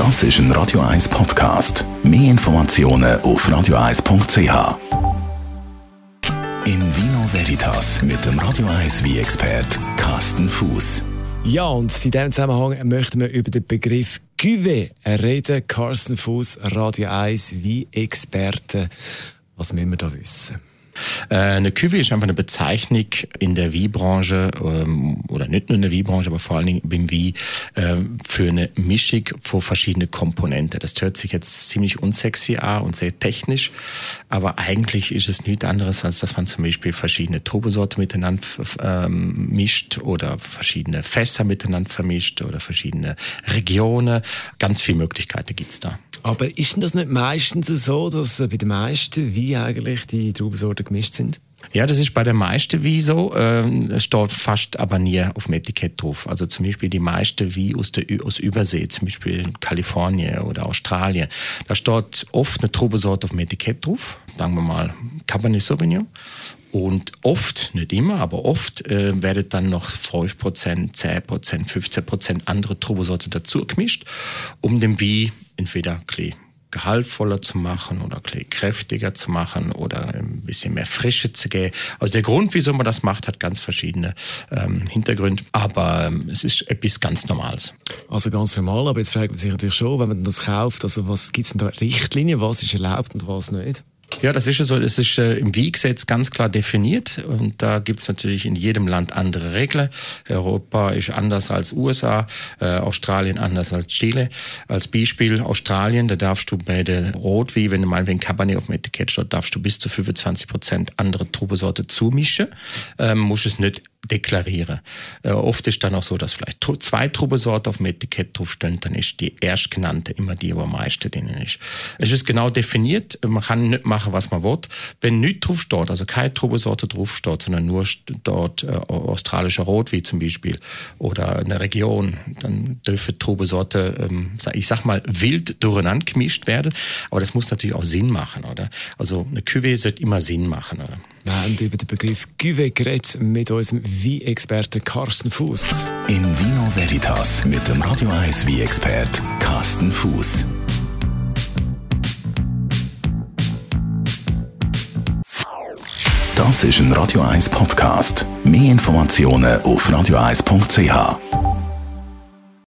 Das ist ein Radio 1 Podcast. Mehr Informationen auf radio1.ch. In Vino Veritas mit dem Radio 1 wie expert Carsten Fuß. Ja, und in diesem Zusammenhang möchten wir über den Begriff Cuvée reden. Carsten Fuß, Radio 1 wie Experte. Was müssen wir da wissen? Äh, eine Cuvée ist einfach eine Bezeichnung in der Wie-Branche ähm, oder nicht nur in der Wie-Branche, aber vor allen Dingen beim Wie ähm, für eine Mischung von verschiedenen Komponenten. Das hört sich jetzt ziemlich unsexy an und sehr technisch, aber eigentlich ist es nichts anderes, als dass man zum Beispiel verschiedene Turbosorte miteinander ähm, mischt oder verschiedene Fässer miteinander vermischt oder verschiedene Regionen. Ganz viele Möglichkeiten gibt's da. Aber ist denn das nicht meistens so, dass bei den meisten wie eigentlich die Traubensorten gemischt sind? Ja, das ist bei den meisten wie so. Ähm, es steht fast aber nie auf dem Etikett drauf. Also zum Beispiel die meisten wie aus der aus Übersee, zum Beispiel Kalifornien oder Australien. Da steht oft eine Trubesorte auf dem Etikett drauf. Sagen wir mal Cabernet Sauvignon. Und oft, nicht immer, aber oft äh, werden dann noch 5%, 10%, 15% andere Trubesorte dazu gemischt, um dem Wie entweder Klee gehaltvoller zu machen oder kräftiger zu machen oder ein bisschen mehr Frische zu geben. Also der Grund, wieso man das macht, hat ganz verschiedene ähm, Hintergründe, aber ähm, es ist etwas ganz Normales. Also ganz normal, aber jetzt fragt man sich natürlich schon, wenn man das kauft, also was gibt's denn da Richtlinien, was ist erlaubt und was nicht? Ja, das ist ja so. Das ist äh, im Wie-Gesetz ganz klar definiert und da gibt's natürlich in jedem Land andere Regeln. Europa ist anders als USA, äh, Australien anders als Chile. Als Beispiel Australien, da darfst du bei der Rotwie, wenn du mal ein Cabernet auf dem Etikett steht, darfst du bis zu 25 Prozent andere Trubesorte zumischen, ähm, musst es nicht deklarieren. Äh, oft ist dann auch so, dass vielleicht zwei Trubesorten auf dem Etikett draufstehen, dann ist die erstgenannte immer die, wo am meisten drin ist. Es ist genau definiert, man kann nicht machen, was man will. Wenn nichts draufsteht, also keine Trubesorte draufsteht, sondern nur dort äh, australischer Rot, wie zum Beispiel, oder eine Region, dann dürfen Trubesorte, ähm, ich sag mal, wild durcheinander gemischt werden, aber das muss natürlich auch Sinn machen, oder? Also eine Cuvée sollte immer Sinn machen, oder? Wir haben über den Begriff Cuvée geredet mit unserem Wie-Experten Carsten Fuß. In Vino Veritas mit dem Radio 1 Wie-Expert Carsten Fuß. Das ist ein Radio 1 Podcast. Mehr Informationen auf radio1.ch.